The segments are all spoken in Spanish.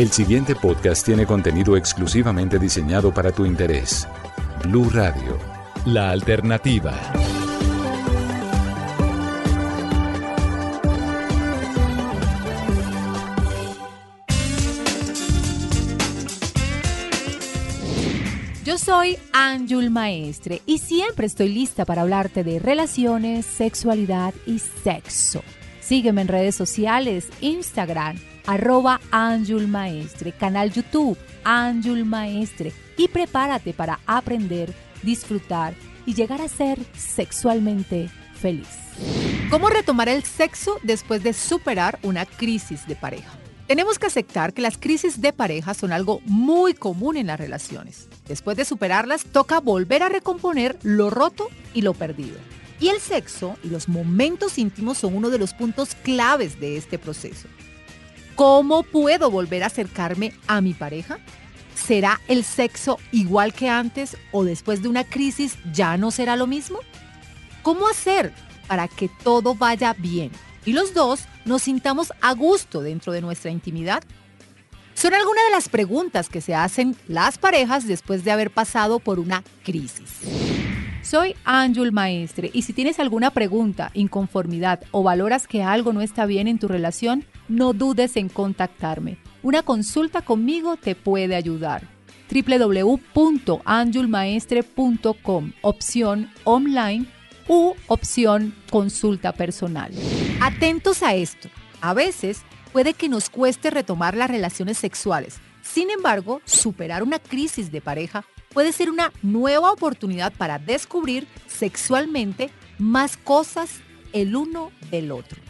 El siguiente podcast tiene contenido exclusivamente diseñado para tu interés. Blue Radio, la alternativa. Yo soy Anjul Maestre y siempre estoy lista para hablarte de relaciones, sexualidad y sexo. Sígueme en redes sociales, Instagram, arroba Anjul Maestre, canal YouTube Anjul Maestre y prepárate para aprender, disfrutar y llegar a ser sexualmente feliz. ¿Cómo retomar el sexo después de superar una crisis de pareja? Tenemos que aceptar que las crisis de pareja son algo muy común en las relaciones. Después de superarlas, toca volver a recomponer lo roto y lo perdido. Y el sexo y los momentos íntimos son uno de los puntos claves de este proceso. ¿Cómo puedo volver a acercarme a mi pareja? ¿Será el sexo igual que antes o después de una crisis ya no será lo mismo? ¿Cómo hacer para que todo vaya bien y los dos nos sintamos a gusto dentro de nuestra intimidad? Son algunas de las preguntas que se hacen las parejas después de haber pasado por una crisis. Soy Ángel Maestre y si tienes alguna pregunta, inconformidad o valoras que algo no está bien en tu relación, no dudes en contactarme. Una consulta conmigo te puede ayudar. www.anjulmaestre.com, opción online u opción consulta personal. Atentos a esto. A veces puede que nos cueste retomar las relaciones sexuales. Sin embargo, superar una crisis de pareja puede ser una nueva oportunidad para descubrir sexualmente más cosas el uno del otro,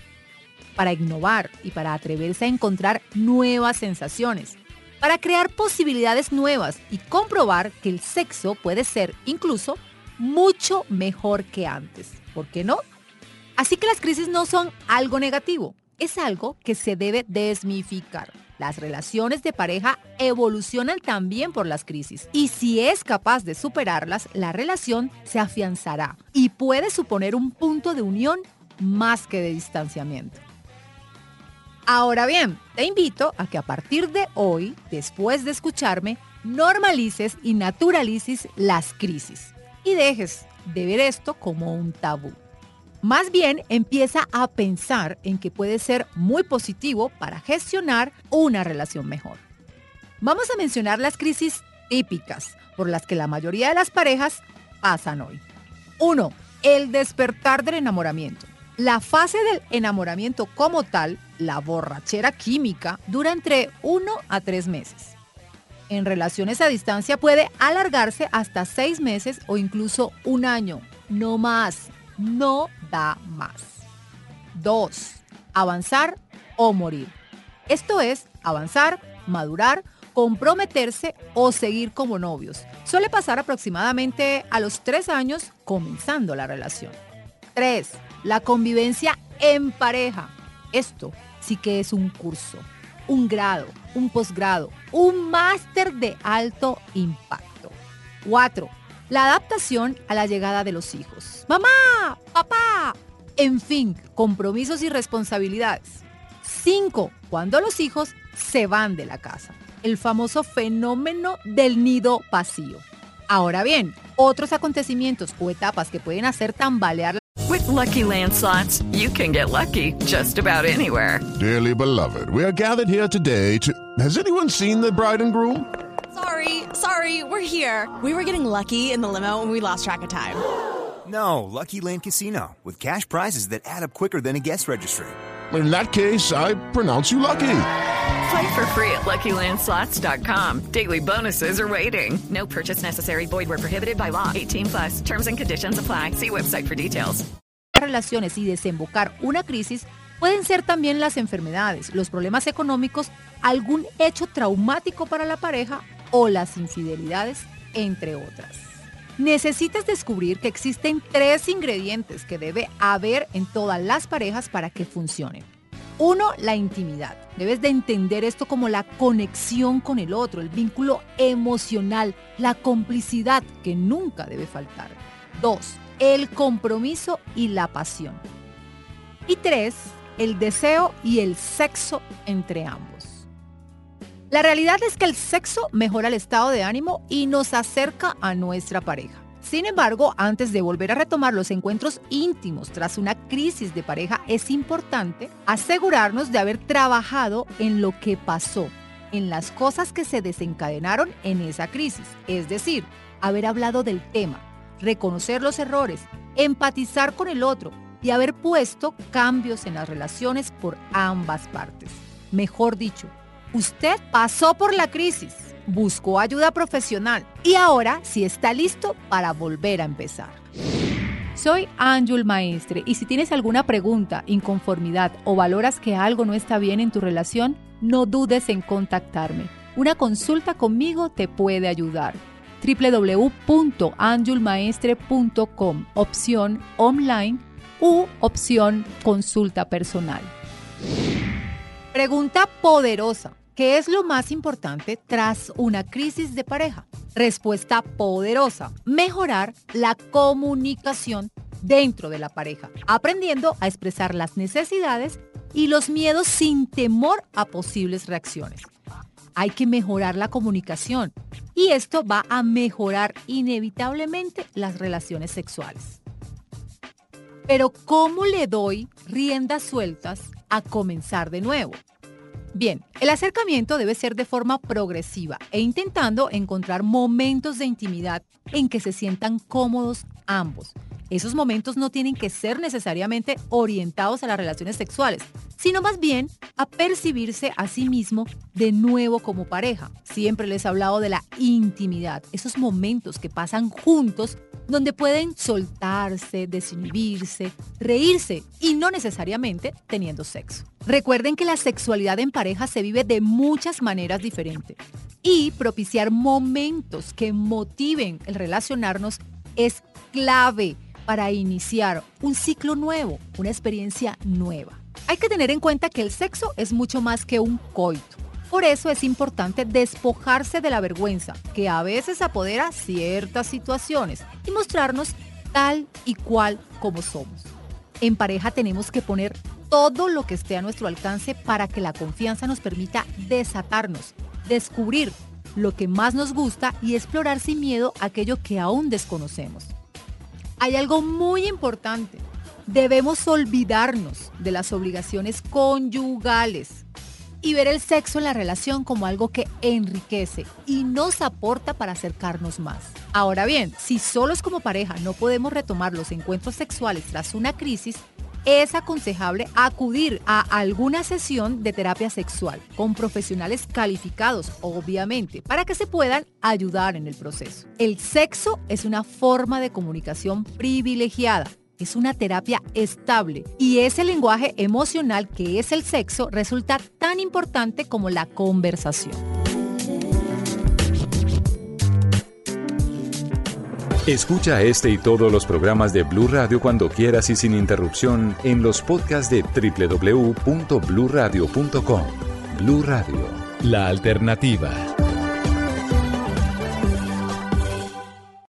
para innovar y para atreverse a encontrar nuevas sensaciones, para crear posibilidades nuevas y comprobar que el sexo puede ser incluso mucho mejor que antes. ¿Por qué no? Así que las crisis no son algo negativo, es algo que se debe desmificar. Las relaciones de pareja evolucionan también por las crisis y si es capaz de superarlas, la relación se afianzará y puede suponer un punto de unión más que de distanciamiento. Ahora bien, te invito a que a partir de hoy, después de escucharme, normalices y naturalices las crisis y dejes de ver esto como un tabú. Más bien empieza a pensar en que puede ser muy positivo para gestionar una relación mejor. Vamos a mencionar las crisis típicas por las que la mayoría de las parejas pasan hoy. 1. El despertar del enamoramiento. La fase del enamoramiento como tal, la borrachera química, dura entre 1 a 3 meses. En relaciones a distancia puede alargarse hasta 6 meses o incluso un año, no más no da más. 2. Avanzar o morir. Esto es avanzar, madurar, comprometerse o seguir como novios. Suele pasar aproximadamente a los 3 años comenzando la relación. 3. La convivencia en pareja. Esto sí que es un curso, un grado, un posgrado, un máster de alto impacto. 4 la adaptación a la llegada de los hijos. Mamá, papá, en fin, compromisos y responsabilidades. 5. Cuando los hijos se van de la casa. El famoso fenómeno del nido vacío. Ahora bien, otros acontecimientos o etapas que pueden hacer tambalear With lucky landslots, you can get lucky just about anywhere. Dearly beloved, we are gathered here today to. Has anyone seen the bride and groom? Sorry, sorry, we're here. We were getting lucky in the limo and we lost track of time. No, Lucky Land Casino, with cash prizes that add up quicker than a guest registry. In that case, I pronounce you lucky. Play for free at LuckyLandSlots.com. Daily bonuses are waiting. No purchase necessary. Void where prohibited by law. 18 plus. Terms and conditions apply. See website for details. Relaciones y desembocar una crisis pueden ser también las enfermedades, los problemas económicos, algún hecho traumático para la pareja o las infidelidades, entre otras. Necesitas descubrir que existen tres ingredientes que debe haber en todas las parejas para que funcionen. Uno, la intimidad. Debes de entender esto como la conexión con el otro, el vínculo emocional, la complicidad que nunca debe faltar. Dos, el compromiso y la pasión. Y tres, el deseo y el sexo entre ambos. La realidad es que el sexo mejora el estado de ánimo y nos acerca a nuestra pareja. Sin embargo, antes de volver a retomar los encuentros íntimos tras una crisis de pareja, es importante asegurarnos de haber trabajado en lo que pasó, en las cosas que se desencadenaron en esa crisis. Es decir, haber hablado del tema, reconocer los errores, empatizar con el otro y haber puesto cambios en las relaciones por ambas partes. Mejor dicho, usted pasó por la crisis, buscó ayuda profesional y ahora sí está listo para volver a empezar. Soy Ángel Maestre y si tienes alguna pregunta, inconformidad o valoras que algo no está bien en tu relación, no dudes en contactarme. Una consulta conmigo te puede ayudar www.anjulmaestre.com, opción online u opción consulta personal. Pregunta poderosa. ¿Qué es lo más importante tras una crisis de pareja? Respuesta poderosa. Mejorar la comunicación dentro de la pareja, aprendiendo a expresar las necesidades y los miedos sin temor a posibles reacciones. Hay que mejorar la comunicación y esto va a mejorar inevitablemente las relaciones sexuales. Pero ¿cómo le doy riendas sueltas a comenzar de nuevo? Bien, el acercamiento debe ser de forma progresiva e intentando encontrar momentos de intimidad en que se sientan cómodos ambos. Esos momentos no tienen que ser necesariamente orientados a las relaciones sexuales, sino más bien a percibirse a sí mismo de nuevo como pareja. Siempre les he hablado de la intimidad, esos momentos que pasan juntos donde pueden soltarse, desinhibirse, reírse y no necesariamente teniendo sexo. Recuerden que la sexualidad en pareja se vive de muchas maneras diferentes y propiciar momentos que motiven el relacionarnos es clave para iniciar un ciclo nuevo, una experiencia nueva. Hay que tener en cuenta que el sexo es mucho más que un coito. Por eso es importante despojarse de la vergüenza que a veces apodera ciertas situaciones y mostrarnos tal y cual como somos. En pareja tenemos que poner todo lo que esté a nuestro alcance para que la confianza nos permita desatarnos, descubrir lo que más nos gusta y explorar sin miedo aquello que aún desconocemos. Hay algo muy importante. Debemos olvidarnos de las obligaciones conyugales y ver el sexo en la relación como algo que enriquece y nos aporta para acercarnos más. Ahora bien, si solos como pareja no podemos retomar los encuentros sexuales tras una crisis, es aconsejable acudir a alguna sesión de terapia sexual con profesionales calificados, obviamente, para que se puedan ayudar en el proceso. El sexo es una forma de comunicación privilegiada es una terapia estable y ese lenguaje emocional que es el sexo resulta tan importante como la conversación. Escucha este y todos los programas de Blue Radio cuando quieras y sin interrupción en los podcasts de www.bluradio.com. Blue Radio, la alternativa.